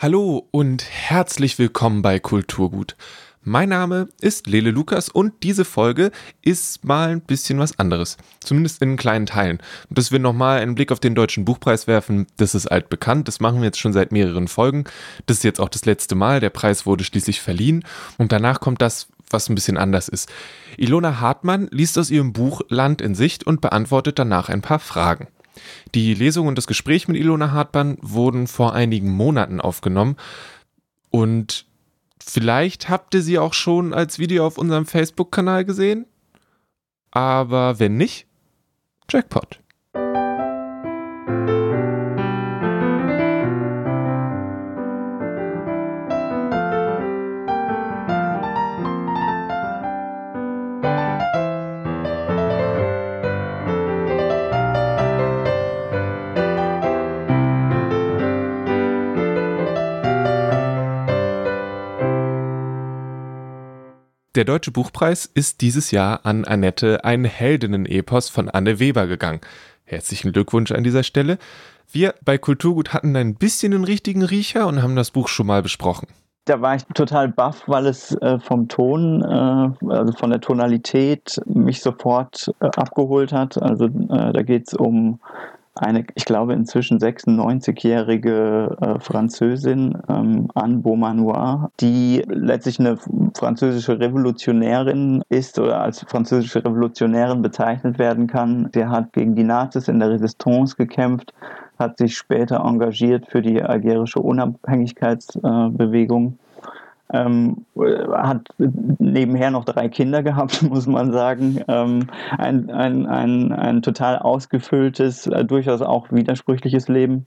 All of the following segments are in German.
Hallo und herzlich willkommen bei Kulturgut. Mein Name ist Lele Lukas und diese Folge ist mal ein bisschen was anderes. Zumindest in kleinen Teilen. Und dass wir nochmal einen Blick auf den Deutschen Buchpreis werfen, das ist altbekannt. Das machen wir jetzt schon seit mehreren Folgen. Das ist jetzt auch das letzte Mal. Der Preis wurde schließlich verliehen. Und danach kommt das, was ein bisschen anders ist. Ilona Hartmann liest aus ihrem Buch Land in Sicht und beantwortet danach ein paar Fragen. Die Lesung und das Gespräch mit Ilona Hartmann wurden vor einigen Monaten aufgenommen und vielleicht habt ihr sie auch schon als Video auf unserem Facebook-Kanal gesehen. Aber wenn nicht, Jackpot. Der Deutsche Buchpreis ist dieses Jahr an Annette ein Heldinnen-Epos von Anne Weber gegangen. Herzlichen Glückwunsch an dieser Stelle. Wir bei Kulturgut hatten ein bisschen den richtigen Riecher und haben das Buch schon mal besprochen. Da war ich total baff, weil es äh, vom Ton, äh, also von der Tonalität mich sofort äh, abgeholt hat. Also da geht es um eine, ich glaube, inzwischen 96-jährige äh, Französin, ähm, Anne Beaumanoir, die letztlich eine französische Revolutionärin ist oder als französische Revolutionärin bezeichnet werden kann. Sie hat gegen die Nazis in der Resistance gekämpft, hat sich später engagiert für die algerische Unabhängigkeitsbewegung. Äh, ähm, hat nebenher noch drei Kinder gehabt, muss man sagen. Ähm, ein, ein, ein, ein total ausgefülltes, äh, durchaus auch widersprüchliches Leben.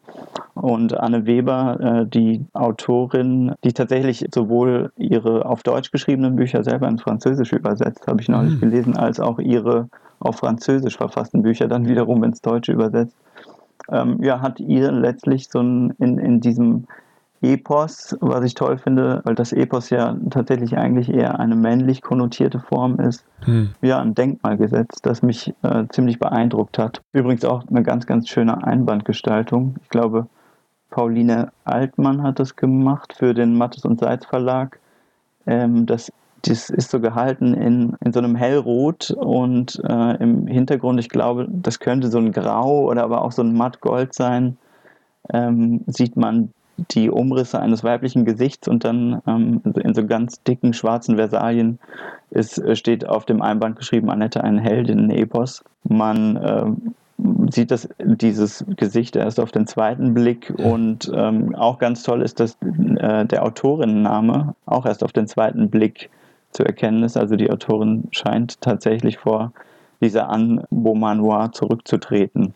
Und Anne Weber, äh, die Autorin, die tatsächlich sowohl ihre auf Deutsch geschriebenen Bücher selber ins Französische übersetzt, habe ich neulich mhm. gelesen, als auch ihre auf Französisch verfassten Bücher dann wiederum ins Deutsche übersetzt. Ähm, ja, hat ihr letztlich so ein, in, in diesem Epos, was ich toll finde, weil das Epos ja tatsächlich eigentlich eher eine männlich konnotierte Form ist, hm. ja, ein Denkmal gesetzt, das mich äh, ziemlich beeindruckt hat. Übrigens auch eine ganz, ganz schöne Einbandgestaltung. Ich glaube, Pauline Altmann hat das gemacht für den Mattes und Seitz Verlag. Ähm, das, das ist so gehalten in, in so einem Hellrot und äh, im Hintergrund, ich glaube, das könnte so ein Grau oder aber auch so ein Mattgold sein, ähm, sieht man die Umrisse eines weiblichen Gesichts und dann ähm, in so ganz dicken schwarzen Versalien ist, äh, steht auf dem Einband geschrieben, Annette, ein Heldinnen-Epos. Man äh, sieht das, dieses Gesicht erst auf den zweiten Blick und ähm, auch ganz toll ist, dass äh, der Autorinnenname auch erst auf den zweiten Blick zu erkennen ist. Also die Autorin scheint tatsächlich vor dieser Anne Beaumanoir zurückzutreten.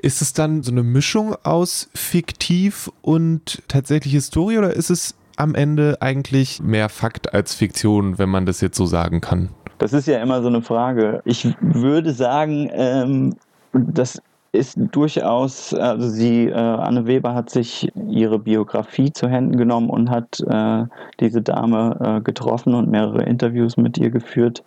Ist es dann so eine Mischung aus fiktiv und tatsächlich Historie oder ist es am Ende eigentlich mehr Fakt als Fiktion, wenn man das jetzt so sagen kann? Das ist ja immer so eine Frage. Ich würde sagen, ähm, das ist durchaus, also sie, äh, Anne Weber hat sich ihre Biografie zu Händen genommen und hat äh, diese Dame äh, getroffen und mehrere Interviews mit ihr geführt.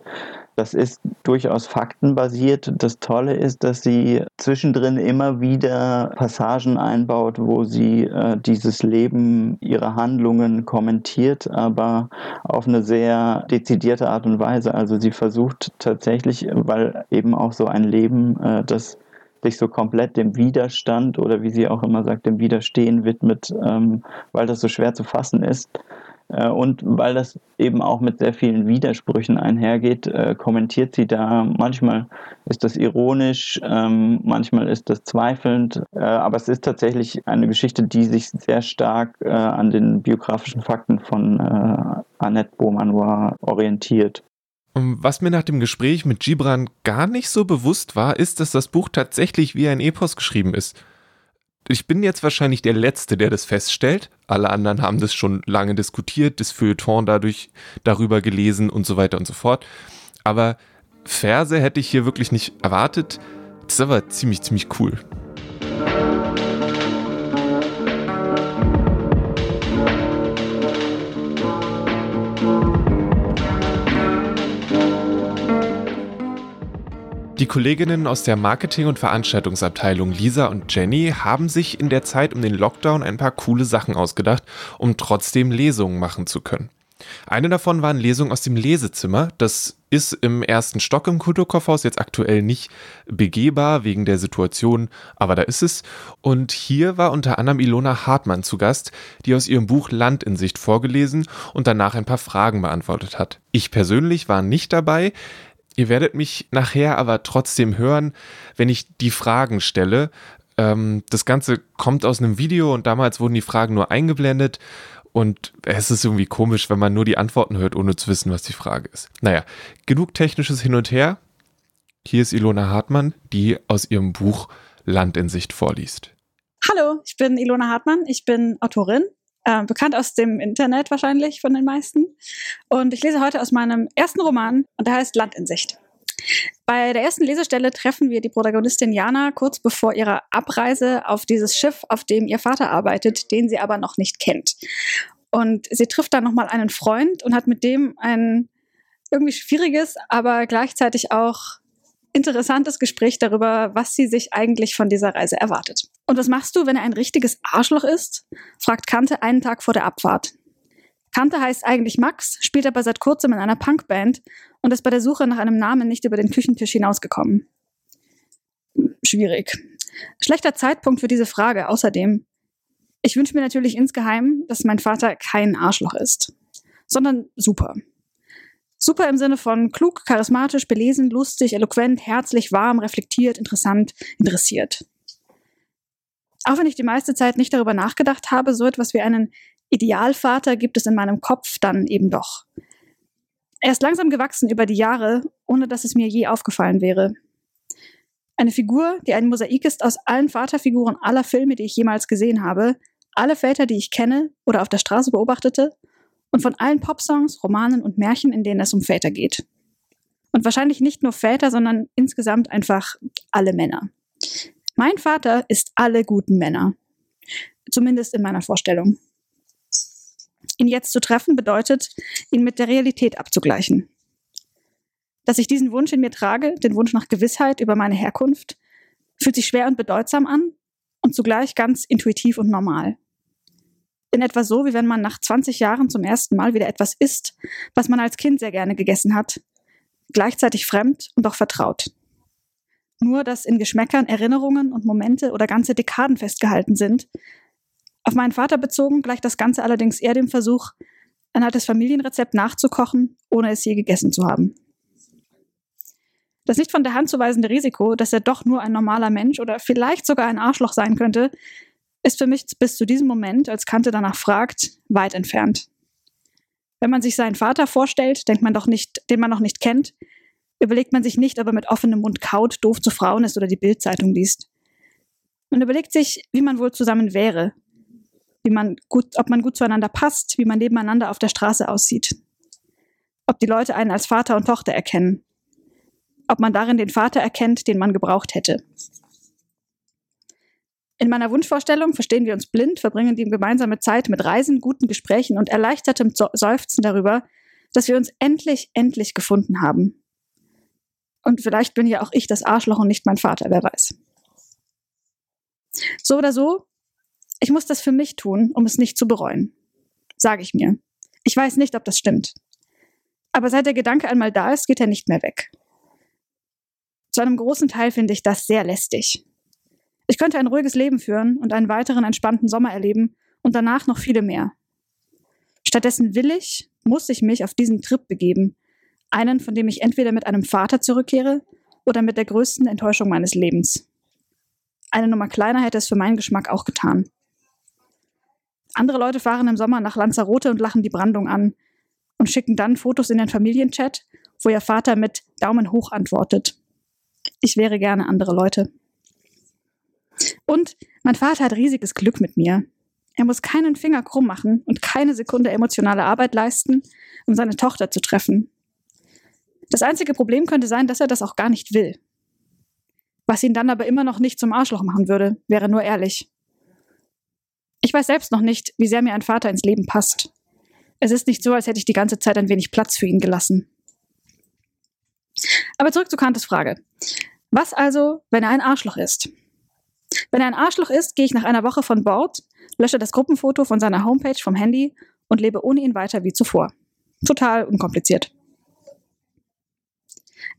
Das ist durchaus faktenbasiert. Das Tolle ist, dass sie zwischendrin immer wieder Passagen einbaut, wo sie äh, dieses Leben, ihre Handlungen kommentiert, aber auf eine sehr dezidierte Art und Weise. Also sie versucht tatsächlich, weil eben auch so ein Leben, äh, das sich so komplett dem Widerstand oder wie sie auch immer sagt, dem Widerstehen widmet, ähm, weil das so schwer zu fassen ist, und weil das eben auch mit sehr vielen Widersprüchen einhergeht, äh, kommentiert sie da. Manchmal ist das ironisch, ähm, manchmal ist das zweifelnd, äh, aber es ist tatsächlich eine Geschichte, die sich sehr stark an den biografischen Fakten von Annette Beaumanoir orientiert. Was mir nach dem Gespräch mit Gibran gar nicht so bewusst war, ist, dass das Buch tatsächlich wie ein Epos geschrieben ist ich bin jetzt wahrscheinlich der Letzte, der das feststellt. Alle anderen haben das schon lange diskutiert, das Feuilleton dadurch darüber gelesen und so weiter und so fort. Aber Verse hätte ich hier wirklich nicht erwartet. Das ist aber ziemlich, ziemlich cool. Die Kolleginnen aus der Marketing- und Veranstaltungsabteilung Lisa und Jenny haben sich in der Zeit um den Lockdown ein paar coole Sachen ausgedacht, um trotzdem Lesungen machen zu können. Eine davon waren Lesungen aus dem Lesezimmer. Das ist im ersten Stock im Kulturkaufhaus jetzt aktuell nicht begehbar wegen der Situation, aber da ist es. Und hier war unter anderem Ilona Hartmann zu Gast, die aus ihrem Buch Land in Sicht vorgelesen und danach ein paar Fragen beantwortet hat. Ich persönlich war nicht dabei. Ihr werdet mich nachher aber trotzdem hören, wenn ich die Fragen stelle. Ähm, das Ganze kommt aus einem Video und damals wurden die Fragen nur eingeblendet. Und es ist irgendwie komisch, wenn man nur die Antworten hört, ohne zu wissen, was die Frage ist. Naja, genug technisches Hin und Her. Hier ist Ilona Hartmann, die aus ihrem Buch Land in Sicht vorliest. Hallo, ich bin Ilona Hartmann. Ich bin Autorin, äh, bekannt aus dem Internet wahrscheinlich von den meisten. Und ich lese heute aus meinem ersten Roman und der heißt Land in Sicht. Bei der ersten Lesestelle treffen wir die Protagonistin Jana kurz bevor ihrer Abreise auf dieses Schiff, auf dem ihr Vater arbeitet, den sie aber noch nicht kennt. Und sie trifft dann nochmal einen Freund und hat mit dem ein irgendwie schwieriges, aber gleichzeitig auch interessantes Gespräch darüber, was sie sich eigentlich von dieser Reise erwartet. Und was machst du, wenn er ein richtiges Arschloch ist? fragt Kante einen Tag vor der Abfahrt. Kante heißt eigentlich Max, spielt aber seit kurzem in einer Punkband und ist bei der Suche nach einem Namen nicht über den Küchentisch hinausgekommen. Schwierig. Schlechter Zeitpunkt für diese Frage außerdem. Ich wünsche mir natürlich insgeheim, dass mein Vater kein Arschloch ist, sondern super. Super im Sinne von klug, charismatisch, belesen, lustig, eloquent, herzlich, warm, reflektiert, interessant, interessiert. Auch wenn ich die meiste Zeit nicht darüber nachgedacht habe, so etwas wie einen Idealvater gibt es in meinem Kopf dann eben doch. Er ist langsam gewachsen über die Jahre, ohne dass es mir je aufgefallen wäre. Eine Figur, die ein Mosaik ist aus allen Vaterfiguren aller Filme, die ich jemals gesehen habe, alle Väter, die ich kenne oder auf der Straße beobachtete, und von allen Popsongs, Romanen und Märchen, in denen es um Väter geht. Und wahrscheinlich nicht nur Väter, sondern insgesamt einfach alle Männer. Mein Vater ist alle guten Männer. Zumindest in meiner Vorstellung. Ihn jetzt zu treffen bedeutet, ihn mit der Realität abzugleichen. Dass ich diesen Wunsch in mir trage, den Wunsch nach Gewissheit über meine Herkunft, fühlt sich schwer und bedeutsam an und zugleich ganz intuitiv und normal. In etwa so, wie wenn man nach 20 Jahren zum ersten Mal wieder etwas isst, was man als Kind sehr gerne gegessen hat, gleichzeitig fremd und doch vertraut. Nur, dass in Geschmäckern Erinnerungen und Momente oder ganze Dekaden festgehalten sind, auf meinen Vater bezogen gleicht das Ganze allerdings eher dem Versuch, ein altes Familienrezept nachzukochen, ohne es je gegessen zu haben. Das nicht von der Hand zu weisende Risiko, dass er doch nur ein normaler Mensch oder vielleicht sogar ein Arschloch sein könnte, ist für mich bis zu diesem Moment, als Kante danach fragt, weit entfernt. Wenn man sich seinen Vater vorstellt, denkt man doch nicht, den man noch nicht kennt, überlegt man sich nicht, ob er mit offenem Mund kaut, doof zu Frauen ist oder die Bildzeitung liest. Man überlegt sich, wie man wohl zusammen wäre, wie man gut, ob man gut zueinander passt, wie man nebeneinander auf der Straße aussieht. Ob die Leute einen als Vater und Tochter erkennen. Ob man darin den Vater erkennt, den man gebraucht hätte. In meiner Wunschvorstellung verstehen wir uns blind, verbringen die gemeinsame Zeit mit Reisen, guten Gesprächen und erleichtertem Seufzen darüber, dass wir uns endlich, endlich gefunden haben. Und vielleicht bin ja auch ich das Arschloch und nicht mein Vater, wer weiß. So oder so, ich muss das für mich tun, um es nicht zu bereuen. Sage ich mir. Ich weiß nicht, ob das stimmt. Aber seit der Gedanke einmal da ist, geht er nicht mehr weg. Zu einem großen Teil finde ich das sehr lästig. Ich könnte ein ruhiges Leben führen und einen weiteren entspannten Sommer erleben und danach noch viele mehr. Stattdessen will ich, muss ich mich auf diesen Trip begeben, einen, von dem ich entweder mit einem Vater zurückkehre oder mit der größten Enttäuschung meines Lebens. Eine Nummer kleiner hätte es für meinen Geschmack auch getan. Andere Leute fahren im Sommer nach Lanzarote und lachen die Brandung an und schicken dann Fotos in den Familienchat, wo ihr Vater mit Daumen hoch antwortet. Ich wäre gerne andere Leute. Und mein Vater hat riesiges Glück mit mir. Er muss keinen Finger krumm machen und keine Sekunde emotionale Arbeit leisten, um seine Tochter zu treffen. Das einzige Problem könnte sein, dass er das auch gar nicht will. Was ihn dann aber immer noch nicht zum Arschloch machen würde, wäre nur ehrlich. Ich weiß selbst noch nicht, wie sehr mir ein Vater ins Leben passt. Es ist nicht so, als hätte ich die ganze Zeit ein wenig Platz für ihn gelassen. Aber zurück zu Kantes Frage. Was also, wenn er ein Arschloch ist? Wenn er ein Arschloch ist, gehe ich nach einer Woche von Bord, lösche das Gruppenfoto von seiner Homepage vom Handy und lebe ohne ihn weiter wie zuvor. Total unkompliziert.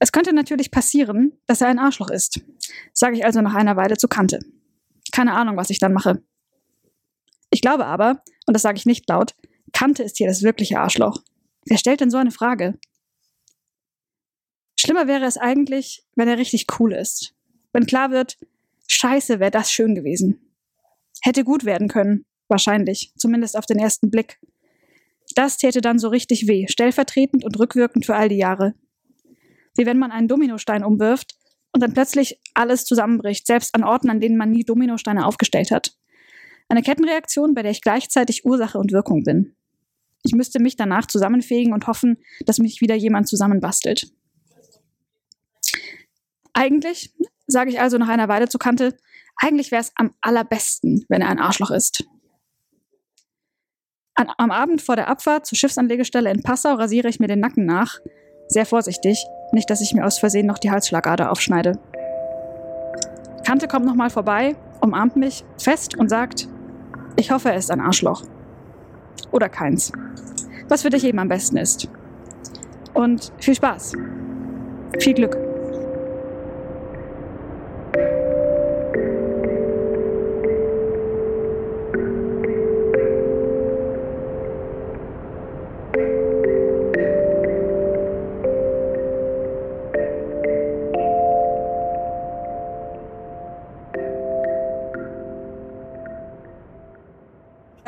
Es könnte natürlich passieren, dass er ein Arschloch ist, sage ich also nach einer Weile zu Kante. Keine Ahnung, was ich dann mache. Ich glaube aber, und das sage ich nicht laut, Kante ist hier das wirkliche Arschloch. Wer stellt denn so eine Frage? Schlimmer wäre es eigentlich, wenn er richtig cool ist. Wenn klar wird, scheiße, wäre das schön gewesen. Hätte gut werden können, wahrscheinlich, zumindest auf den ersten Blick. Das täte dann so richtig weh, stellvertretend und rückwirkend für all die Jahre. Wie wenn man einen Dominostein umwirft und dann plötzlich alles zusammenbricht, selbst an Orten, an denen man nie Dominosteine aufgestellt hat. Eine Kettenreaktion, bei der ich gleichzeitig Ursache und Wirkung bin. Ich müsste mich danach zusammenfegen und hoffen, dass mich wieder jemand zusammenbastelt. Eigentlich, sage ich also nach einer Weile zu Kante, eigentlich wäre es am allerbesten, wenn er ein Arschloch ist. An, am Abend vor der Abfahrt zur Schiffsanlegestelle in Passau rasiere ich mir den Nacken nach. Sehr vorsichtig, nicht, dass ich mir aus Versehen noch die Halsschlagader aufschneide. Kante kommt nochmal vorbei, umarmt mich fest und sagt, ich hoffe, er ist ein Arschloch. Oder keins. Was für dich eben am besten ist. Und viel Spaß. Viel Glück.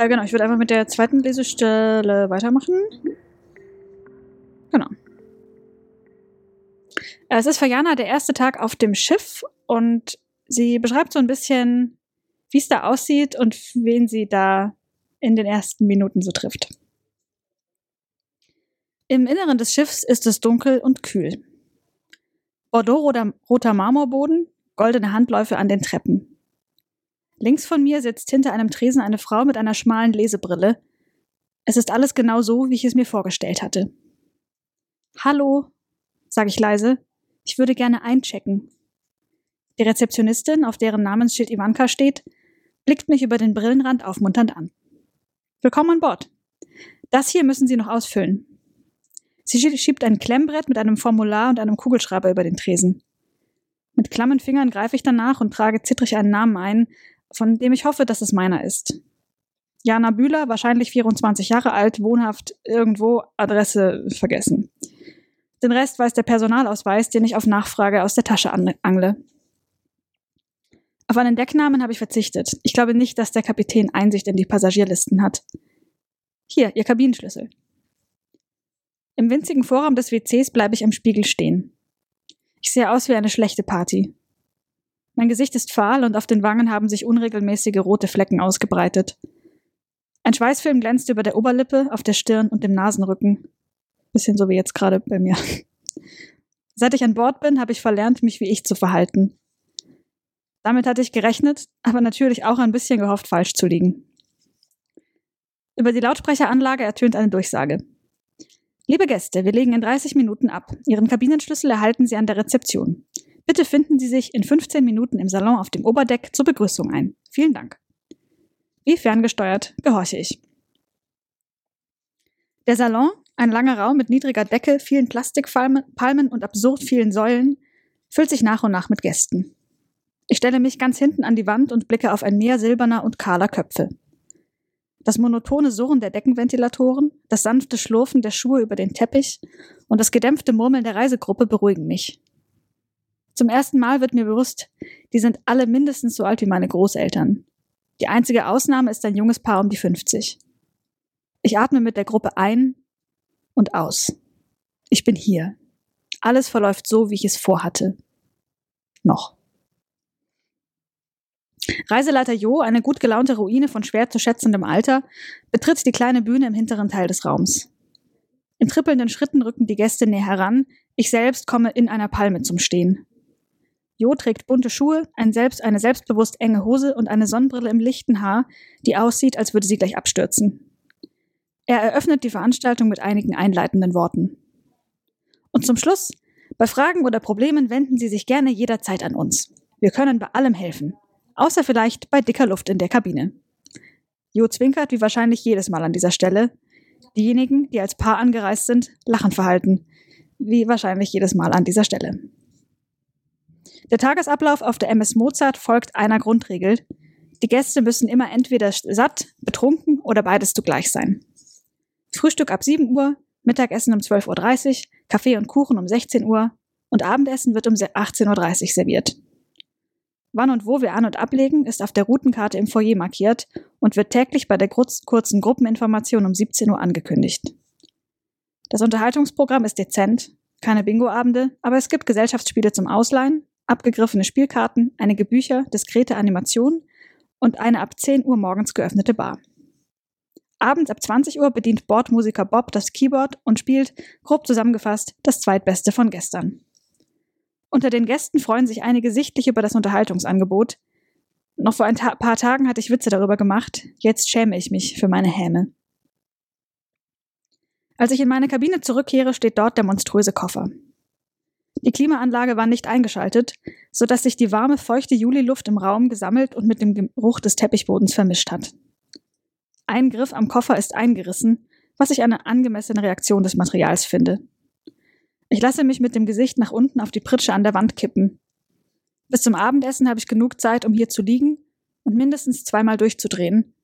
Äh, genau, ich würde einfach mit der zweiten Lesestelle weitermachen. Genau. Äh, es ist für Jana der erste Tag auf dem Schiff und sie beschreibt so ein bisschen, wie es da aussieht und wen sie da in den ersten Minuten so trifft. Im Inneren des Schiffs ist es dunkel und kühl. Bordeaux-roter Marmorboden, goldene Handläufe an den Treppen. Links von mir sitzt hinter einem Tresen eine Frau mit einer schmalen Lesebrille. Es ist alles genau so, wie ich es mir vorgestellt hatte. Hallo, sage ich leise. Ich würde gerne einchecken. Die Rezeptionistin, auf deren Namensschild Ivanka steht, blickt mich über den Brillenrand aufmunternd an. Willkommen an Bord. Das hier müssen Sie noch ausfüllen. Sie schiebt ein Klemmbrett mit einem Formular und einem Kugelschreiber über den Tresen. Mit klammen Fingern greife ich danach und trage zittrig einen Namen ein, von dem ich hoffe, dass es meiner ist. Jana Bühler, wahrscheinlich 24 Jahre alt, wohnhaft irgendwo, Adresse vergessen. Den Rest weiß der Personalausweis, den ich auf Nachfrage aus der Tasche angle. Auf einen Decknamen habe ich verzichtet. Ich glaube nicht, dass der Kapitän Einsicht in die Passagierlisten hat. Hier, Ihr Kabinenschlüssel. Im winzigen Vorraum des WCs bleibe ich im Spiegel stehen. Ich sehe aus wie eine schlechte Party. Mein Gesicht ist fahl und auf den Wangen haben sich unregelmäßige rote Flecken ausgebreitet. Ein Schweißfilm glänzt über der Oberlippe, auf der Stirn und dem Nasenrücken. Bisschen so wie jetzt gerade bei mir. Seit ich an Bord bin, habe ich verlernt, mich wie ich zu verhalten. Damit hatte ich gerechnet, aber natürlich auch ein bisschen gehofft, falsch zu liegen. Über die Lautsprecheranlage ertönt eine Durchsage. Liebe Gäste, wir legen in 30 Minuten ab. Ihren Kabinenschlüssel erhalten Sie an der Rezeption. Bitte finden Sie sich in 15 Minuten im Salon auf dem Oberdeck zur Begrüßung ein. Vielen Dank. Wie ferngesteuert gehorche ich. Der Salon, ein langer Raum mit niedriger Decke, vielen Plastikpalmen und absurd vielen Säulen, füllt sich nach und nach mit Gästen. Ich stelle mich ganz hinten an die Wand und blicke auf ein Meer silberner und kahler Köpfe. Das monotone Surren der Deckenventilatoren, das sanfte Schlurfen der Schuhe über den Teppich und das gedämpfte Murmeln der Reisegruppe beruhigen mich. Zum ersten Mal wird mir bewusst, die sind alle mindestens so alt wie meine Großeltern. Die einzige Ausnahme ist ein junges Paar um die 50. Ich atme mit der Gruppe ein und aus. Ich bin hier. Alles verläuft so, wie ich es vorhatte. Noch. Reiseleiter Jo, eine gut gelaunte Ruine von schwer zu schätzendem Alter, betritt die kleine Bühne im hinteren Teil des Raums. In trippelnden Schritten rücken die Gäste näher heran, ich selbst komme in einer Palme zum Stehen. Jo trägt bunte Schuhe, ein selbst, eine selbstbewusst enge Hose und eine Sonnenbrille im lichten Haar, die aussieht, als würde sie gleich abstürzen. Er eröffnet die Veranstaltung mit einigen einleitenden Worten. Und zum Schluss Bei Fragen oder Problemen wenden Sie sich gerne jederzeit an uns. Wir können bei allem helfen. Außer vielleicht bei dicker Luft in der Kabine. Jo zwinkert wie wahrscheinlich jedes Mal an dieser Stelle. Diejenigen, die als Paar angereist sind, lachen verhalten. Wie wahrscheinlich jedes Mal an dieser Stelle. Der Tagesablauf auf der MS Mozart folgt einer Grundregel. Die Gäste müssen immer entweder satt, betrunken oder beides zugleich sein. Frühstück ab 7 Uhr, Mittagessen um 12.30 Uhr, Kaffee und Kuchen um 16 Uhr und Abendessen wird um 18.30 Uhr serviert. Wann und wo wir an- und ablegen, ist auf der Routenkarte im Foyer markiert und wird täglich bei der kurzen Gruppeninformation um 17 Uhr angekündigt. Das Unterhaltungsprogramm ist dezent, keine Bingoabende, aber es gibt Gesellschaftsspiele zum Ausleihen, abgegriffene Spielkarten, einige Bücher, diskrete Animationen und eine ab 10 Uhr morgens geöffnete Bar. Abends ab 20 Uhr bedient Bordmusiker Bob das Keyboard und spielt, grob zusammengefasst, das zweitbeste von gestern. Unter den Gästen freuen sich einige sichtlich über das Unterhaltungsangebot. Noch vor ein ta paar Tagen hatte ich Witze darüber gemacht, jetzt schäme ich mich für meine Häme. Als ich in meine Kabine zurückkehre, steht dort der monströse Koffer. Die Klimaanlage war nicht eingeschaltet, so dass sich die warme, feuchte Juliluft im Raum gesammelt und mit dem Geruch des Teppichbodens vermischt hat. Ein Griff am Koffer ist eingerissen, was ich eine angemessene Reaktion des Materials finde. Ich lasse mich mit dem Gesicht nach unten auf die Pritsche an der Wand kippen. Bis zum Abendessen habe ich genug Zeit, um hier zu liegen und mindestens zweimal durchzudrehen,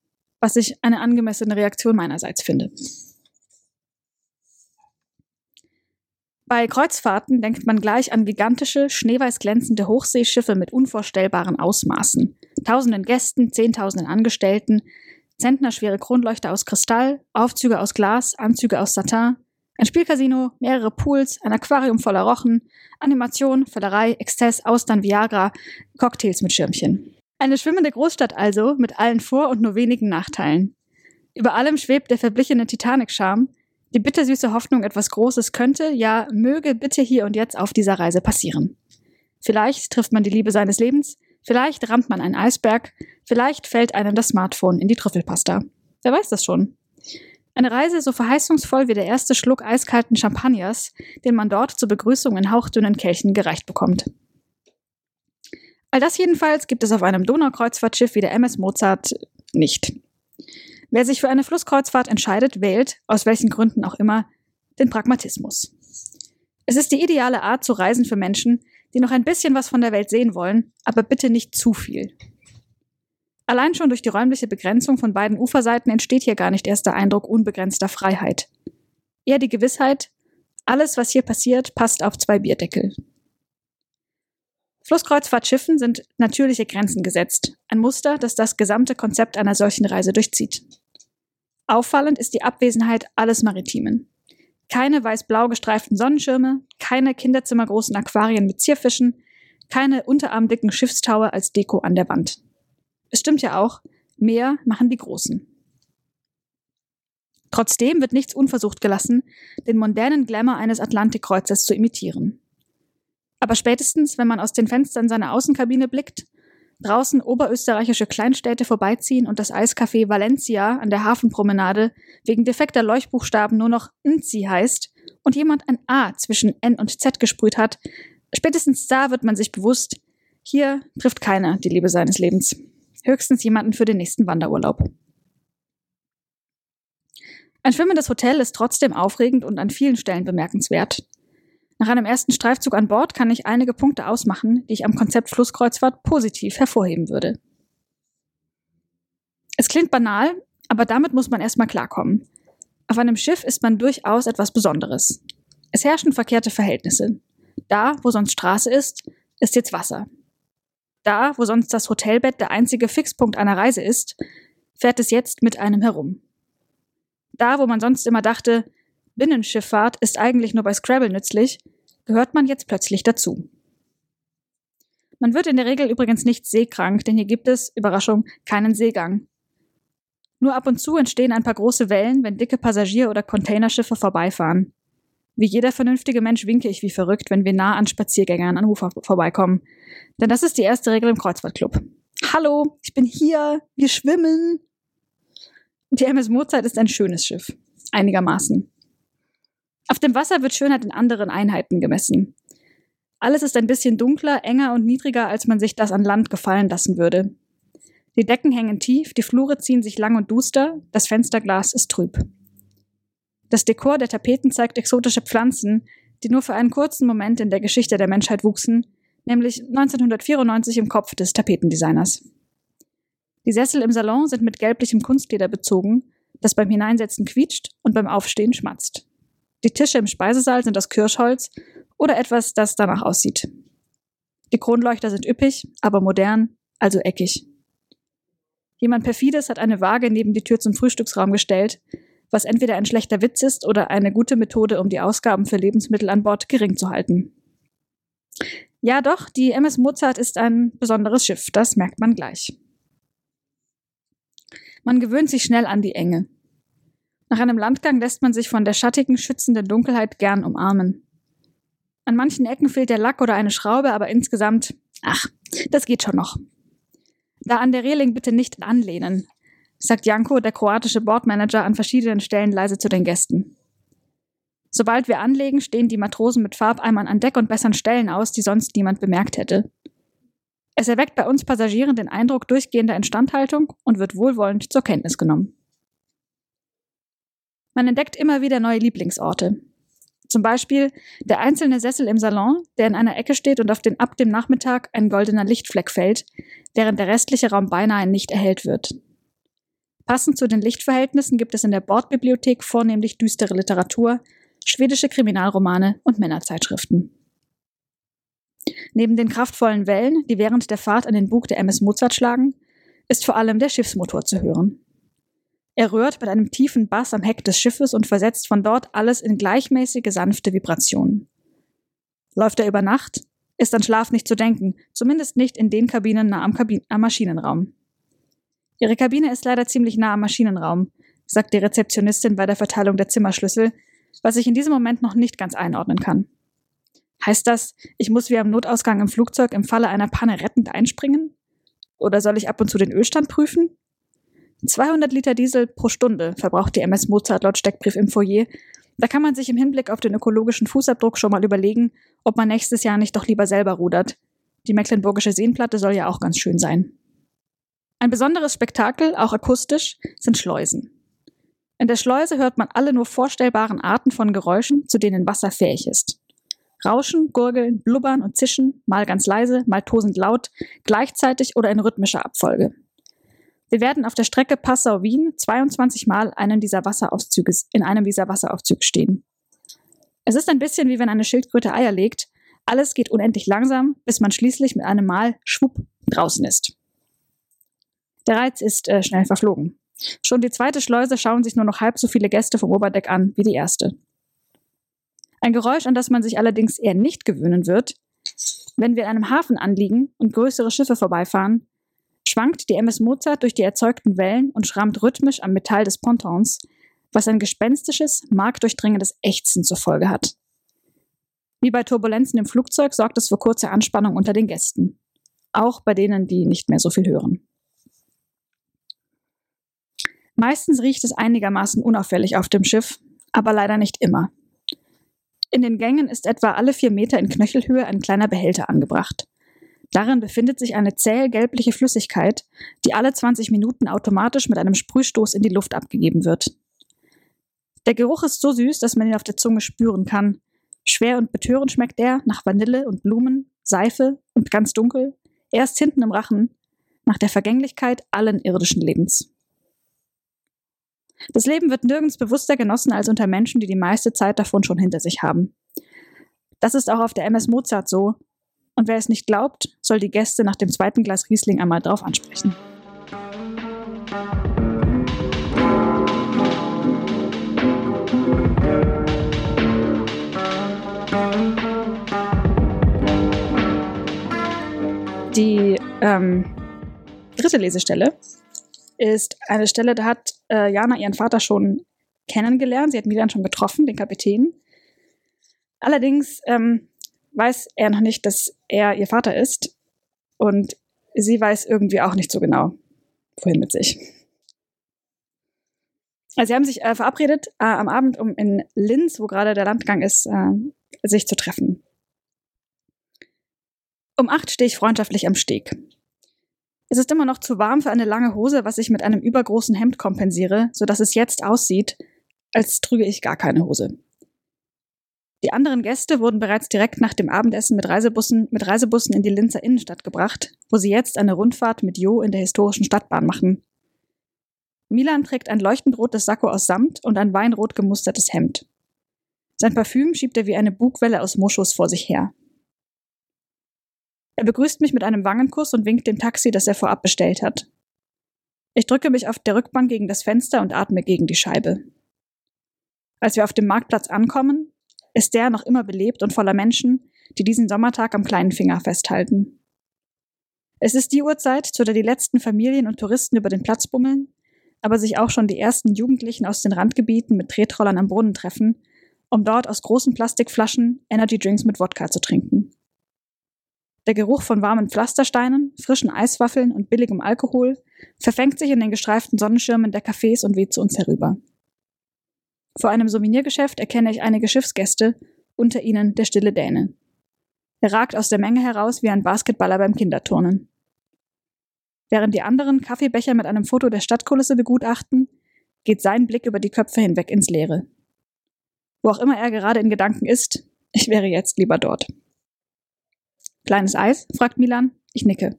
was ich eine angemessene Reaktion meinerseits finde. Bei Kreuzfahrten denkt man gleich an gigantische, schneeweiß glänzende Hochseeschiffe mit unvorstellbaren Ausmaßen. Tausenden Gästen, Zehntausenden Angestellten, zentnerschwere Kronleuchter aus Kristall, Aufzüge aus Glas, Anzüge aus Satin, ein Spielcasino, mehrere Pools, ein Aquarium voller Rochen, Animation, Völlerei, Exzess, Austern, Viagra, Cocktails mit Schirmchen. Eine schwimmende Großstadt also, mit allen Vor- und nur wenigen Nachteilen. Über allem schwebt der verblichene Titanic-Charme, die bittersüße Hoffnung, etwas Großes könnte, ja, möge bitte hier und jetzt auf dieser Reise passieren. Vielleicht trifft man die Liebe seines Lebens, vielleicht rammt man einen Eisberg, vielleicht fällt einem das Smartphone in die Trüffelpasta. Wer weiß das schon? Eine Reise so verheißungsvoll wie der erste Schluck eiskalten Champagners, den man dort zur Begrüßung in hauchdünnen Kelchen gereicht bekommt. All das jedenfalls gibt es auf einem Donaukreuzfahrtschiff wie der MS Mozart nicht. Wer sich für eine Flusskreuzfahrt entscheidet, wählt, aus welchen Gründen auch immer, den Pragmatismus. Es ist die ideale Art zu reisen für Menschen, die noch ein bisschen was von der Welt sehen wollen, aber bitte nicht zu viel. Allein schon durch die räumliche Begrenzung von beiden Uferseiten entsteht hier gar nicht erst der Eindruck unbegrenzter Freiheit. Eher die Gewissheit, alles, was hier passiert, passt auf zwei Bierdeckel. Flusskreuzfahrtschiffen sind natürliche Grenzen gesetzt, ein Muster, das das gesamte Konzept einer solchen Reise durchzieht. Auffallend ist die Abwesenheit alles Maritimen. Keine weiß-blau gestreiften Sonnenschirme, keine kinderzimmergroßen Aquarien mit Zierfischen, keine unterarmdicken Schiffstaue als Deko an der Wand. Es stimmt ja auch, mehr machen die Großen. Trotzdem wird nichts unversucht gelassen, den modernen Glamour eines Atlantikkreuzers zu imitieren. Aber spätestens, wenn man aus den Fenstern seiner Außenkabine blickt, draußen oberösterreichische Kleinstädte vorbeiziehen und das Eiscafé Valencia an der Hafenpromenade wegen defekter Leuchtbuchstaben nur noch Nzi heißt und jemand ein A zwischen N und Z gesprüht hat, spätestens da wird man sich bewusst, hier trifft keiner die Liebe seines Lebens. Höchstens jemanden für den nächsten Wanderurlaub. Ein schwimmendes Hotel ist trotzdem aufregend und an vielen Stellen bemerkenswert. Nach einem ersten Streifzug an Bord kann ich einige Punkte ausmachen, die ich am Konzept Flusskreuzfahrt positiv hervorheben würde. Es klingt banal, aber damit muss man erstmal klarkommen. Auf einem Schiff ist man durchaus etwas Besonderes. Es herrschen verkehrte Verhältnisse. Da, wo sonst Straße ist, ist jetzt Wasser. Da, wo sonst das Hotelbett der einzige Fixpunkt einer Reise ist, fährt es jetzt mit einem herum. Da, wo man sonst immer dachte, Binnenschifffahrt ist eigentlich nur bei Scrabble nützlich, gehört man jetzt plötzlich dazu. Man wird in der Regel übrigens nicht seekrank, denn hier gibt es, Überraschung, keinen Seegang. Nur ab und zu entstehen ein paar große Wellen, wenn dicke Passagier- oder Containerschiffe vorbeifahren. Wie jeder vernünftige Mensch winke ich wie verrückt, wenn wir nah an Spaziergängern an Ufer vorbeikommen. Denn das ist die erste Regel im Kreuzfahrtclub. Hallo, ich bin hier, wir schwimmen. Die MS Mozart ist ein schönes Schiff. Einigermaßen. Auf dem Wasser wird Schönheit in anderen Einheiten gemessen. Alles ist ein bisschen dunkler, enger und niedriger, als man sich das an Land gefallen lassen würde. Die Decken hängen tief, die Flure ziehen sich lang und duster, das Fensterglas ist trüb. Das Dekor der Tapeten zeigt exotische Pflanzen, die nur für einen kurzen Moment in der Geschichte der Menschheit wuchsen, nämlich 1994 im Kopf des Tapetendesigners. Die Sessel im Salon sind mit gelblichem Kunstleder bezogen, das beim Hineinsetzen quietscht und beim Aufstehen schmatzt. Die Tische im Speisesaal sind aus Kirschholz oder etwas, das danach aussieht. Die Kronleuchter sind üppig, aber modern, also eckig. Jemand perfides hat eine Waage neben die Tür zum Frühstücksraum gestellt, was entweder ein schlechter Witz ist oder eine gute Methode, um die Ausgaben für Lebensmittel an Bord gering zu halten. Ja, doch, die MS Mozart ist ein besonderes Schiff, das merkt man gleich. Man gewöhnt sich schnell an die Enge. Nach einem Landgang lässt man sich von der schattigen, schützenden Dunkelheit gern umarmen. An manchen Ecken fehlt der Lack oder eine Schraube, aber insgesamt, ach, das geht schon noch. Da an der Reling bitte nicht anlehnen, sagt Janko, der kroatische Bordmanager, an verschiedenen Stellen leise zu den Gästen. Sobald wir anlegen, stehen die Matrosen mit Farbeimern an Deck und bessern Stellen aus, die sonst niemand bemerkt hätte. Es erweckt bei uns Passagieren den Eindruck durchgehender Instandhaltung und wird wohlwollend zur Kenntnis genommen. Man entdeckt immer wieder neue Lieblingsorte. Zum Beispiel der einzelne Sessel im Salon, der in einer Ecke steht und auf den ab dem Nachmittag ein goldener Lichtfleck fällt, während der restliche Raum beinahe nicht erhellt wird. Passend zu den Lichtverhältnissen gibt es in der Bordbibliothek vornehmlich düstere Literatur, schwedische Kriminalromane und Männerzeitschriften. Neben den kraftvollen Wellen, die während der Fahrt an den Bug der MS Mozart schlagen, ist vor allem der Schiffsmotor zu hören. Er rührt mit einem tiefen Bass am Heck des Schiffes und versetzt von dort alles in gleichmäßige, sanfte Vibrationen. Läuft er über Nacht, ist an Schlaf nicht zu denken, zumindest nicht in den Kabinen nah am, Kabin am Maschinenraum. Ihre Kabine ist leider ziemlich nah am Maschinenraum, sagt die Rezeptionistin bei der Verteilung der Zimmerschlüssel, was ich in diesem Moment noch nicht ganz einordnen kann. Heißt das, ich muss wie am Notausgang im Flugzeug im Falle einer Panne rettend einspringen? Oder soll ich ab und zu den Ölstand prüfen? 200 Liter Diesel pro Stunde verbraucht die MS Mozart laut Steckbrief im Foyer. Da kann man sich im Hinblick auf den ökologischen Fußabdruck schon mal überlegen, ob man nächstes Jahr nicht doch lieber selber rudert. Die Mecklenburgische Seenplatte soll ja auch ganz schön sein. Ein besonderes Spektakel, auch akustisch, sind Schleusen. In der Schleuse hört man alle nur vorstellbaren Arten von Geräuschen, zu denen Wasser fähig ist. Rauschen, Gurgeln, Blubbern und Zischen, mal ganz leise, mal tosend laut, gleichzeitig oder in rhythmischer Abfolge. Wir werden auf der Strecke Passau-Wien 22 Mal einen dieser Wasseraufzüge, in einem dieser Wasseraufzüge stehen. Es ist ein bisschen wie wenn eine Schildkröte Eier legt. Alles geht unendlich langsam, bis man schließlich mit einem Mal schwupp draußen ist. Der Reiz ist äh, schnell verflogen. Schon die zweite Schleuse schauen sich nur noch halb so viele Gäste vom Oberdeck an wie die erste. Ein Geräusch, an das man sich allerdings eher nicht gewöhnen wird, wenn wir in einem Hafen anliegen und größere Schiffe vorbeifahren, schwankt die MS Mozart durch die erzeugten Wellen und schrammt rhythmisch am Metall des Pontons, was ein gespenstisches, markdurchdringendes Ächzen zur Folge hat. Wie bei Turbulenzen im Flugzeug sorgt es für kurze Anspannung unter den Gästen. Auch bei denen, die nicht mehr so viel hören. Meistens riecht es einigermaßen unauffällig auf dem Schiff, aber leider nicht immer. In den Gängen ist etwa alle vier Meter in Knöchelhöhe ein kleiner Behälter angebracht. Darin befindet sich eine zäh gelbliche Flüssigkeit, die alle 20 Minuten automatisch mit einem Sprühstoß in die Luft abgegeben wird. Der Geruch ist so süß, dass man ihn auf der Zunge spüren kann. Schwer und betörend schmeckt er nach Vanille und Blumen, Seife und ganz dunkel, erst hinten im Rachen, nach der Vergänglichkeit allen irdischen Lebens. Das Leben wird nirgends bewusster genossen als unter Menschen, die die meiste Zeit davon schon hinter sich haben. Das ist auch auf der MS Mozart so, und wer es nicht glaubt, soll die Gäste nach dem zweiten Glas Riesling einmal drauf ansprechen. Die ähm, dritte Lesestelle ist eine Stelle, da hat äh, Jana ihren Vater schon kennengelernt. Sie hat Milan schon getroffen, den Kapitän. Allerdings ähm, weiß er noch nicht, dass er ihr Vater ist. Und sie weiß irgendwie auch nicht so genau, wohin mit sich. Also sie haben sich äh, verabredet äh, am Abend, um in Linz, wo gerade der Landgang ist, äh, sich zu treffen. Um acht stehe ich freundschaftlich am Steg. Es ist immer noch zu warm für eine lange Hose, was ich mit einem übergroßen Hemd kompensiere, so dass es jetzt aussieht, als trüge ich gar keine Hose. Die anderen Gäste wurden bereits direkt nach dem Abendessen mit Reisebussen, mit Reisebussen in die Linzer Innenstadt gebracht, wo sie jetzt eine Rundfahrt mit Jo in der historischen Stadtbahn machen. Milan trägt ein leuchtend rotes Sakko aus Samt und ein weinrot gemustertes Hemd. Sein Parfüm schiebt er wie eine Bugwelle aus Moschus vor sich her. Er begrüßt mich mit einem Wangenkuss und winkt dem Taxi, das er vorab bestellt hat. Ich drücke mich auf der Rückbank gegen das Fenster und atme gegen die Scheibe. Als wir auf dem Marktplatz ankommen, ist der noch immer belebt und voller Menschen, die diesen Sommertag am kleinen Finger festhalten. Es ist die Uhrzeit, zu der die letzten Familien und Touristen über den Platz bummeln, aber sich auch schon die ersten Jugendlichen aus den Randgebieten mit Tretrollern am Brunnen treffen, um dort aus großen Plastikflaschen Energydrinks mit Wodka zu trinken. Der Geruch von warmen Pflastersteinen, frischen Eiswaffeln und billigem Alkohol verfängt sich in den gestreiften Sonnenschirmen der Cafés und weht zu uns herüber. Vor einem Souvenirgeschäft erkenne ich einige Schiffsgäste, unter ihnen der stille Däne. Er ragt aus der Menge heraus wie ein Basketballer beim Kinderturnen. Während die anderen Kaffeebecher mit einem Foto der Stadtkulisse begutachten, geht sein Blick über die Köpfe hinweg ins Leere. Wo auch immer er gerade in Gedanken ist, ich wäre jetzt lieber dort. Kleines Eis? fragt Milan. Ich nicke.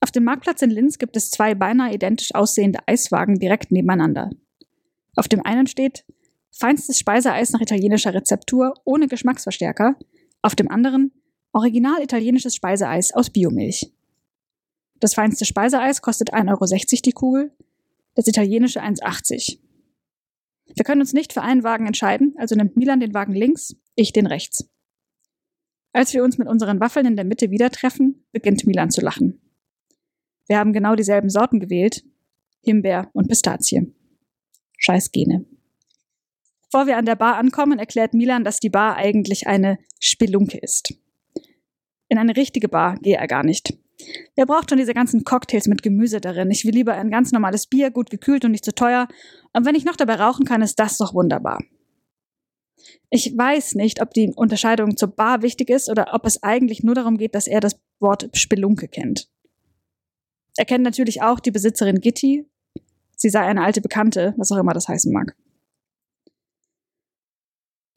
Auf dem Marktplatz in Linz gibt es zwei beinahe identisch aussehende Eiswagen direkt nebeneinander. Auf dem einen steht feinstes Speiseeis nach italienischer Rezeptur ohne Geschmacksverstärker, auf dem anderen original italienisches Speiseeis aus Biomilch. Das feinste Speiseeis kostet 1,60 Euro die Kugel, das italienische 1,80. Wir können uns nicht für einen Wagen entscheiden, also nimmt Milan den Wagen links, ich den rechts. Als wir uns mit unseren Waffeln in der Mitte wieder treffen, beginnt Milan zu lachen. Wir haben genau dieselben Sorten gewählt, Himbeer und Pistazie. Scheiß Gene. Bevor wir an der Bar ankommen, erklärt Milan, dass die Bar eigentlich eine Spelunke ist. In eine richtige Bar gehe er gar nicht. Wer braucht schon diese ganzen Cocktails mit Gemüse darin? Ich will lieber ein ganz normales Bier, gut gekühlt und nicht zu teuer. Und wenn ich noch dabei rauchen kann, ist das doch wunderbar. Ich weiß nicht, ob die Unterscheidung zur Bar wichtig ist oder ob es eigentlich nur darum geht, dass er das Wort Spelunke kennt. Er kennt natürlich auch die Besitzerin Gitti. Sie sei eine alte Bekannte, was auch immer das heißen mag.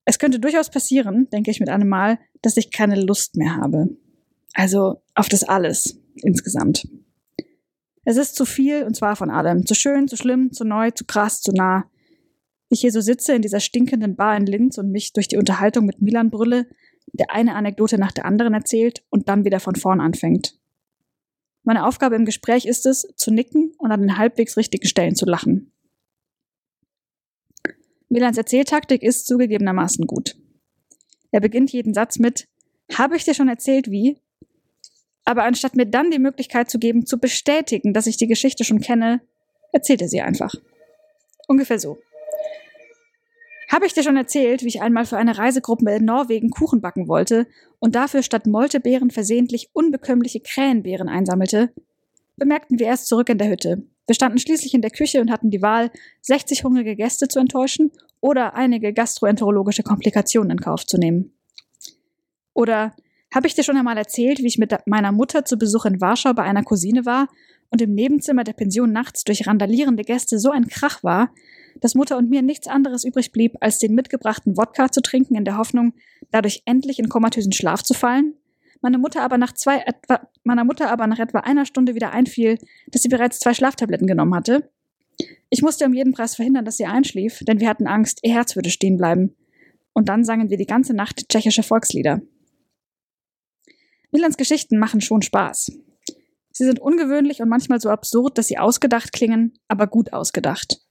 Es könnte durchaus passieren, denke ich mit einem Mal, dass ich keine Lust mehr habe. Also auf das alles insgesamt. Es ist zu viel und zwar von allem. Zu schön, zu schlimm, zu neu, zu krass, zu nah ich hier so sitze in dieser stinkenden Bar in Linz und mich durch die Unterhaltung mit Milan brülle, der eine Anekdote nach der anderen erzählt und dann wieder von vorn anfängt. Meine Aufgabe im Gespräch ist es, zu nicken und an den halbwegs richtigen Stellen zu lachen. Milans Erzähltaktik ist zugegebenermaßen gut. Er beginnt jeden Satz mit Habe ich dir schon erzählt, wie? Aber anstatt mir dann die Möglichkeit zu geben, zu bestätigen, dass ich die Geschichte schon kenne, erzählt er sie einfach. Ungefähr so. Habe ich dir schon erzählt, wie ich einmal für eine Reisegruppe in Norwegen Kuchen backen wollte und dafür statt Moltebeeren versehentlich unbekömmliche Krähenbeeren einsammelte? Bemerkten wir erst zurück in der Hütte. Wir standen schließlich in der Küche und hatten die Wahl, 60 hungrige Gäste zu enttäuschen oder einige gastroenterologische Komplikationen in Kauf zu nehmen. Oder habe ich dir schon einmal erzählt, wie ich mit meiner Mutter zu Besuch in Warschau bei einer Cousine war und im Nebenzimmer der Pension nachts durch randalierende Gäste so ein Krach war, dass Mutter und mir nichts anderes übrig blieb, als den mitgebrachten Wodka zu trinken, in der Hoffnung, dadurch endlich in komatösen Schlaf zu fallen. Meine Mutter aber nach zwei, etwa, meiner Mutter aber nach etwa einer Stunde wieder einfiel, dass sie bereits zwei Schlaftabletten genommen hatte. Ich musste um jeden Preis verhindern, dass sie einschlief, denn wir hatten Angst, ihr Herz würde stehen bleiben. Und dann sangen wir die ganze Nacht tschechische Volkslieder. Milans Geschichten machen schon Spaß. Sie sind ungewöhnlich und manchmal so absurd, dass sie ausgedacht klingen, aber gut ausgedacht.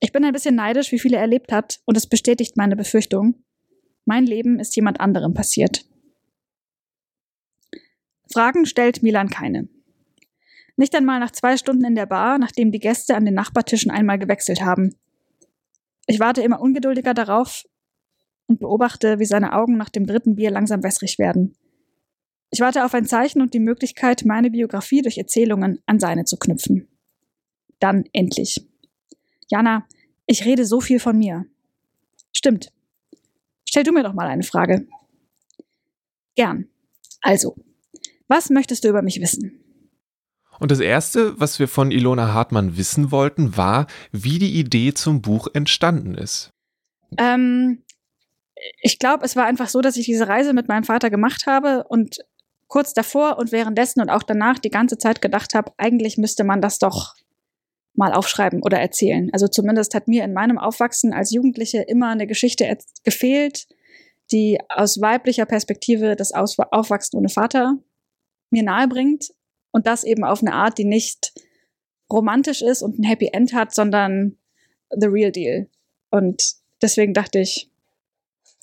Ich bin ein bisschen neidisch, wie viel er erlebt hat, und es bestätigt meine Befürchtung. Mein Leben ist jemand anderem passiert. Fragen stellt Milan keine. Nicht einmal nach zwei Stunden in der Bar, nachdem die Gäste an den Nachbartischen einmal gewechselt haben. Ich warte immer ungeduldiger darauf und beobachte, wie seine Augen nach dem dritten Bier langsam wässrig werden. Ich warte auf ein Zeichen und die Möglichkeit, meine Biografie durch Erzählungen an seine zu knüpfen. Dann endlich. Jana, ich rede so viel von mir. Stimmt. Stell du mir doch mal eine Frage. Gern. Also, was möchtest du über mich wissen? Und das Erste, was wir von Ilona Hartmann wissen wollten, war, wie die Idee zum Buch entstanden ist. Ähm, ich glaube, es war einfach so, dass ich diese Reise mit meinem Vater gemacht habe und kurz davor und währenddessen und auch danach die ganze Zeit gedacht habe, eigentlich müsste man das doch mal aufschreiben oder erzählen. Also zumindest hat mir in meinem Aufwachsen als Jugendliche immer eine Geschichte gefehlt, die aus weiblicher Perspektive das Aufwachsen ohne Vater mir nahebringt und das eben auf eine Art, die nicht romantisch ist und ein Happy End hat, sondern the real deal. Und deswegen dachte ich,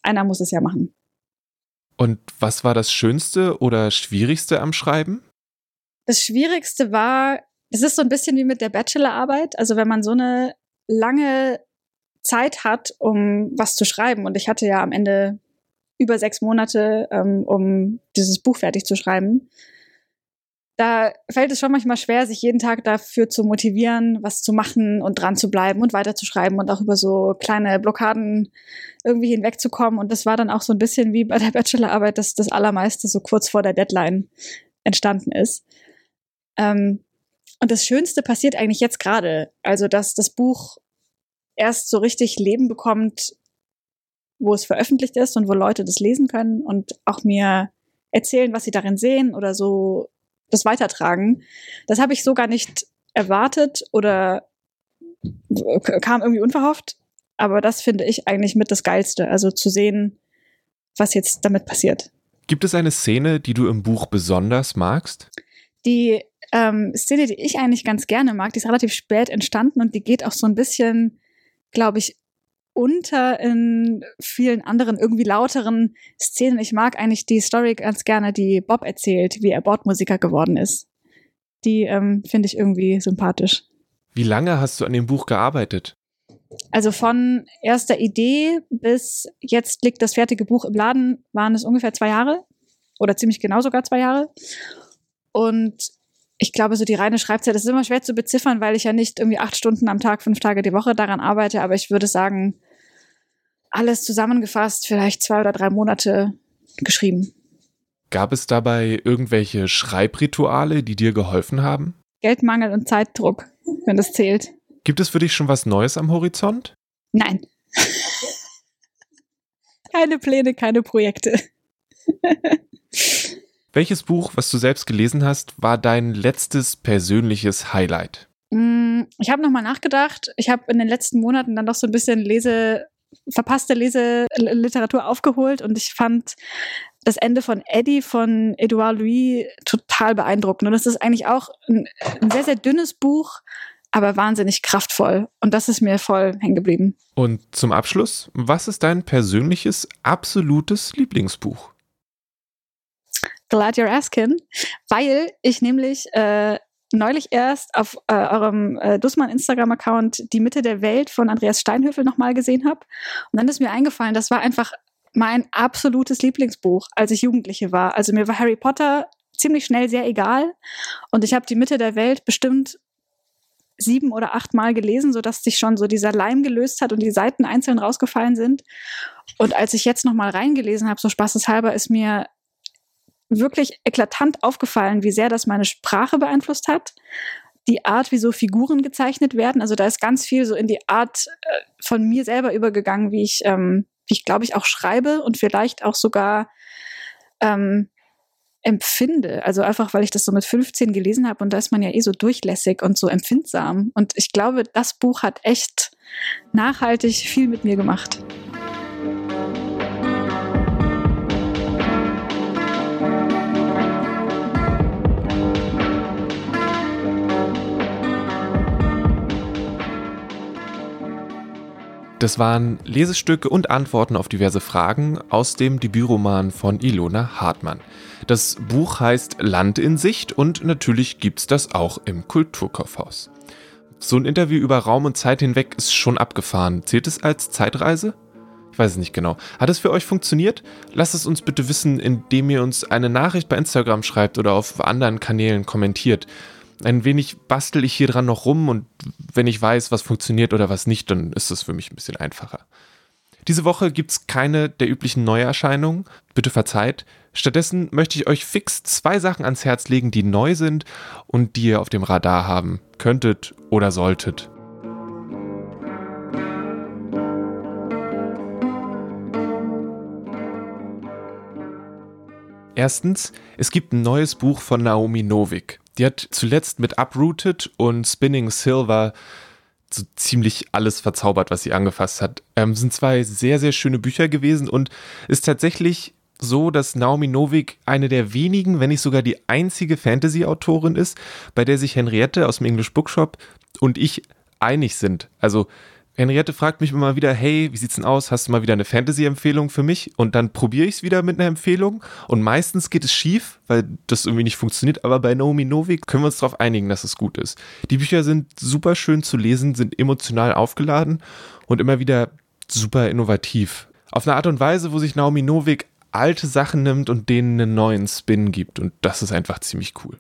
einer muss es ja machen. Und was war das Schönste oder Schwierigste am Schreiben? Das Schwierigste war, es ist so ein bisschen wie mit der Bachelorarbeit. Also wenn man so eine lange Zeit hat, um was zu schreiben. Und ich hatte ja am Ende über sechs Monate, ähm, um dieses Buch fertig zu schreiben. Da fällt es schon manchmal schwer, sich jeden Tag dafür zu motivieren, was zu machen und dran zu bleiben und weiterzuschreiben und auch über so kleine Blockaden irgendwie hinwegzukommen. Und das war dann auch so ein bisschen wie bei der Bachelorarbeit, dass das Allermeiste so kurz vor der Deadline entstanden ist. Ähm, und das Schönste passiert eigentlich jetzt gerade. Also, dass das Buch erst so richtig Leben bekommt, wo es veröffentlicht ist und wo Leute das lesen können und auch mir erzählen, was sie darin sehen oder so das weitertragen. Das habe ich so gar nicht erwartet oder kam irgendwie unverhofft. Aber das finde ich eigentlich mit das Geilste. Also zu sehen, was jetzt damit passiert. Gibt es eine Szene, die du im Buch besonders magst? Die ähm, Szene, die ich eigentlich ganz gerne mag, die ist relativ spät entstanden und die geht auch so ein bisschen, glaube ich, unter in vielen anderen irgendwie lauteren Szenen. Ich mag eigentlich die Story ganz gerne, die Bob erzählt, wie er Bordmusiker geworden ist. Die ähm, finde ich irgendwie sympathisch. Wie lange hast du an dem Buch gearbeitet? Also von erster Idee bis jetzt liegt das fertige Buch im Laden, waren es ungefähr zwei Jahre oder ziemlich genau sogar zwei Jahre. Und ich glaube, so die reine Schreibzeit ist immer schwer zu beziffern, weil ich ja nicht irgendwie acht Stunden am Tag, fünf Tage die Woche daran arbeite. Aber ich würde sagen, alles zusammengefasst, vielleicht zwei oder drei Monate geschrieben. Gab es dabei irgendwelche Schreibrituale, die dir geholfen haben? Geldmangel und Zeitdruck, wenn das zählt. Gibt es für dich schon was Neues am Horizont? Nein. keine Pläne, keine Projekte. Welches Buch, was du selbst gelesen hast, war dein letztes persönliches Highlight? Mm, ich habe nochmal nachgedacht. Ich habe in den letzten Monaten dann doch so ein bisschen Lese, verpasste Leseliteratur aufgeholt und ich fand das Ende von Eddie von Edouard Louis total beeindruckend. Und das ist eigentlich auch ein, ein sehr, sehr dünnes Buch, aber wahnsinnig kraftvoll. Und das ist mir voll hängen geblieben. Und zum Abschluss, was ist dein persönliches, absolutes Lieblingsbuch? Glad you're asking, weil ich nämlich äh, neulich erst auf äh, eurem äh, Dussmann Instagram-Account die Mitte der Welt von Andreas Steinhöfel nochmal gesehen habe. Und dann ist mir eingefallen, das war einfach mein absolutes Lieblingsbuch, als ich Jugendliche war. Also mir war Harry Potter ziemlich schnell sehr egal. Und ich habe die Mitte der Welt bestimmt sieben oder acht Mal gelesen, sodass sich schon so dieser Leim gelöst hat und die Seiten einzeln rausgefallen sind. Und als ich jetzt nochmal reingelesen habe, so spaßeshalber, ist mir wirklich eklatant aufgefallen, wie sehr das meine Sprache beeinflusst hat. Die Art, wie so Figuren gezeichnet werden. Also da ist ganz viel so in die Art äh, von mir selber übergegangen, wie ich, ähm, wie ich glaube ich auch schreibe und vielleicht auch sogar ähm, empfinde. Also einfach, weil ich das so mit 15 gelesen habe und da ist man ja eh so durchlässig und so empfindsam. Und ich glaube, das Buch hat echt nachhaltig viel mit mir gemacht. Das waren Lesestücke und Antworten auf diverse Fragen aus dem Debütroman von Ilona Hartmann. Das Buch heißt Land in Sicht und natürlich gibt's das auch im Kulturkaufhaus. So ein Interview über Raum und Zeit hinweg ist schon abgefahren. Zählt es als Zeitreise? Ich weiß es nicht genau. Hat es für euch funktioniert? Lasst es uns bitte wissen, indem ihr uns eine Nachricht bei Instagram schreibt oder auf anderen Kanälen kommentiert ein wenig bastel ich hier dran noch rum und wenn ich weiß, was funktioniert oder was nicht, dann ist es für mich ein bisschen einfacher. Diese Woche gibt es keine der üblichen Neuerscheinungen. Bitte verzeiht. Stattdessen möchte ich euch fix zwei Sachen ans Herz legen, die neu sind und die ihr auf dem Radar haben könntet oder solltet. Erstens, es gibt ein neues Buch von Naomi Novik. Die hat zuletzt mit Uprooted und Spinning Silver so ziemlich alles verzaubert, was sie angefasst hat. Ähm, sind zwei sehr, sehr schöne Bücher gewesen und ist tatsächlich so, dass Naomi Novik eine der wenigen, wenn nicht sogar die einzige Fantasy-Autorin ist, bei der sich Henriette aus dem English Bookshop und ich einig sind. Also Henriette fragt mich immer wieder, hey, wie sieht's denn aus? Hast du mal wieder eine Fantasy-Empfehlung für mich? Und dann probiere ich es wieder mit einer Empfehlung. Und meistens geht es schief, weil das irgendwie nicht funktioniert. Aber bei Naomi Novik können wir uns darauf einigen, dass es gut ist. Die Bücher sind super schön zu lesen, sind emotional aufgeladen und immer wieder super innovativ. Auf eine Art und Weise, wo sich Naomi Novik alte Sachen nimmt und denen einen neuen Spin gibt. Und das ist einfach ziemlich cool.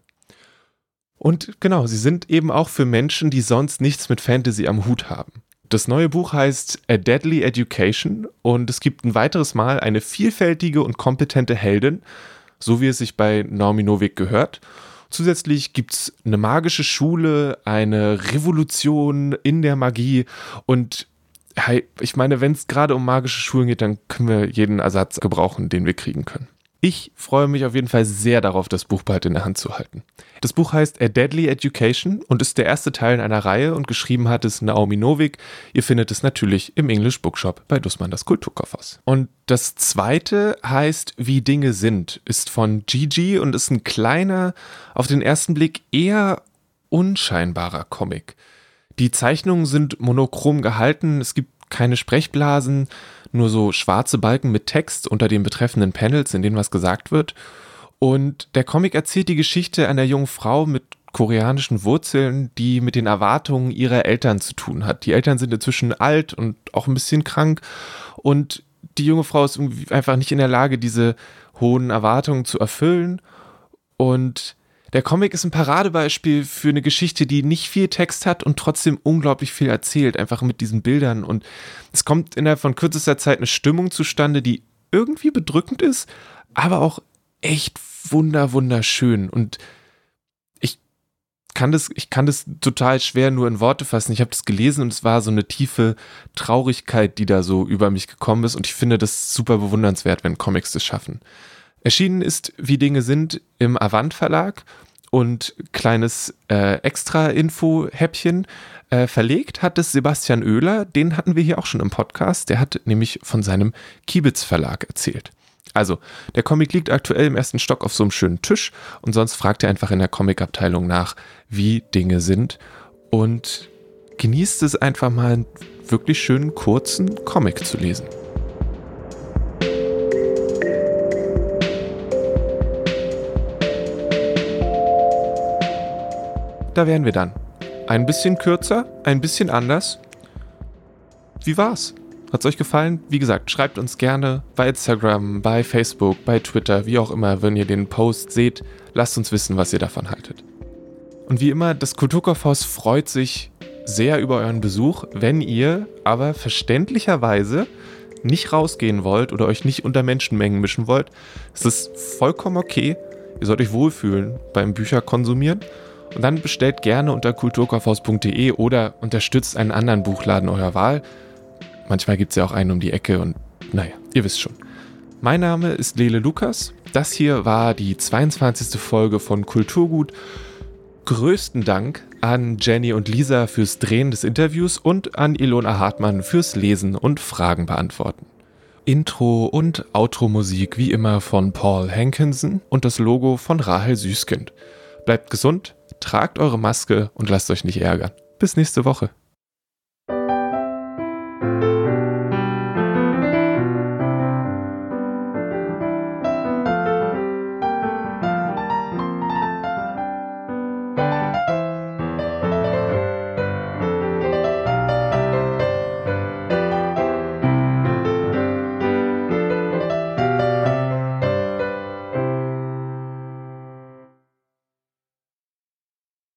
Und genau, sie sind eben auch für Menschen, die sonst nichts mit Fantasy am Hut haben. Das neue Buch heißt A Deadly Education und es gibt ein weiteres Mal eine vielfältige und kompetente Heldin, so wie es sich bei Naomi Novik gehört. Zusätzlich gibt es eine magische Schule, eine Revolution in der Magie und ich meine, wenn es gerade um magische Schulen geht, dann können wir jeden Ersatz gebrauchen, den wir kriegen können. Ich freue mich auf jeden Fall sehr darauf, das Buch bald in der Hand zu halten. Das Buch heißt A Deadly Education und ist der erste Teil in einer Reihe und geschrieben hat es Naomi Novik. Ihr findet es natürlich im English Bookshop bei Dussmann das Kulturkoffers. Und das zweite heißt Wie Dinge sind, ist von Gigi und ist ein kleiner, auf den ersten Blick eher unscheinbarer Comic. Die Zeichnungen sind monochrom gehalten, es gibt keine Sprechblasen, nur so schwarze Balken mit Text unter den betreffenden Panels, in denen was gesagt wird. Und der Comic erzählt die Geschichte einer jungen Frau mit koreanischen Wurzeln, die mit den Erwartungen ihrer Eltern zu tun hat. Die Eltern sind inzwischen alt und auch ein bisschen krank und die junge Frau ist einfach nicht in der Lage, diese hohen Erwartungen zu erfüllen. Und der Comic ist ein Paradebeispiel für eine Geschichte, die nicht viel Text hat und trotzdem unglaublich viel erzählt, einfach mit diesen Bildern. Und es kommt innerhalb von kürzester Zeit eine Stimmung zustande, die irgendwie bedrückend ist, aber auch echt wunder, wunderschön. Und ich kann das, ich kann das total schwer nur in Worte fassen. Ich habe das gelesen und es war so eine tiefe Traurigkeit, die da so über mich gekommen ist. Und ich finde das super bewundernswert, wenn Comics das schaffen. Erschienen ist Wie Dinge sind im Avant Verlag und kleines äh, Extra-Info-Häppchen. Äh, verlegt hat es Sebastian Oehler, den hatten wir hier auch schon im Podcast. Der hat nämlich von seinem Kiebitz Verlag erzählt. Also, der Comic liegt aktuell im ersten Stock auf so einem schönen Tisch und sonst fragt ihr einfach in der Comic-Abteilung nach, wie Dinge sind und genießt es einfach mal einen wirklich schönen kurzen Comic zu lesen. Da wären wir dann. Ein bisschen kürzer, ein bisschen anders. Wie war's? Hat's euch gefallen? Wie gesagt, schreibt uns gerne bei Instagram, bei Facebook, bei Twitter, wie auch immer, wenn ihr den Post seht. Lasst uns wissen, was ihr davon haltet. Und wie immer, das Kulturkaufhaus freut sich sehr über euren Besuch, wenn ihr aber verständlicherweise nicht rausgehen wollt oder euch nicht unter Menschenmengen mischen wollt. Es ist vollkommen okay. Ihr sollt euch wohlfühlen beim Bücherkonsumieren. Und dann bestellt gerne unter kulturkaufhaus.de oder unterstützt einen anderen Buchladen eurer Wahl. Manchmal gibt es ja auch einen um die Ecke und naja, ihr wisst schon. Mein Name ist Lele Lukas. Das hier war die 22. Folge von Kulturgut. Größten Dank an Jenny und Lisa fürs Drehen des Interviews und an Ilona Hartmann fürs Lesen und Fragen beantworten. Intro und Outro-Musik wie immer von Paul Hankinson und das Logo von Rahel Süßkind. Bleibt gesund, tragt eure Maske und lasst euch nicht ärgern. Bis nächste Woche.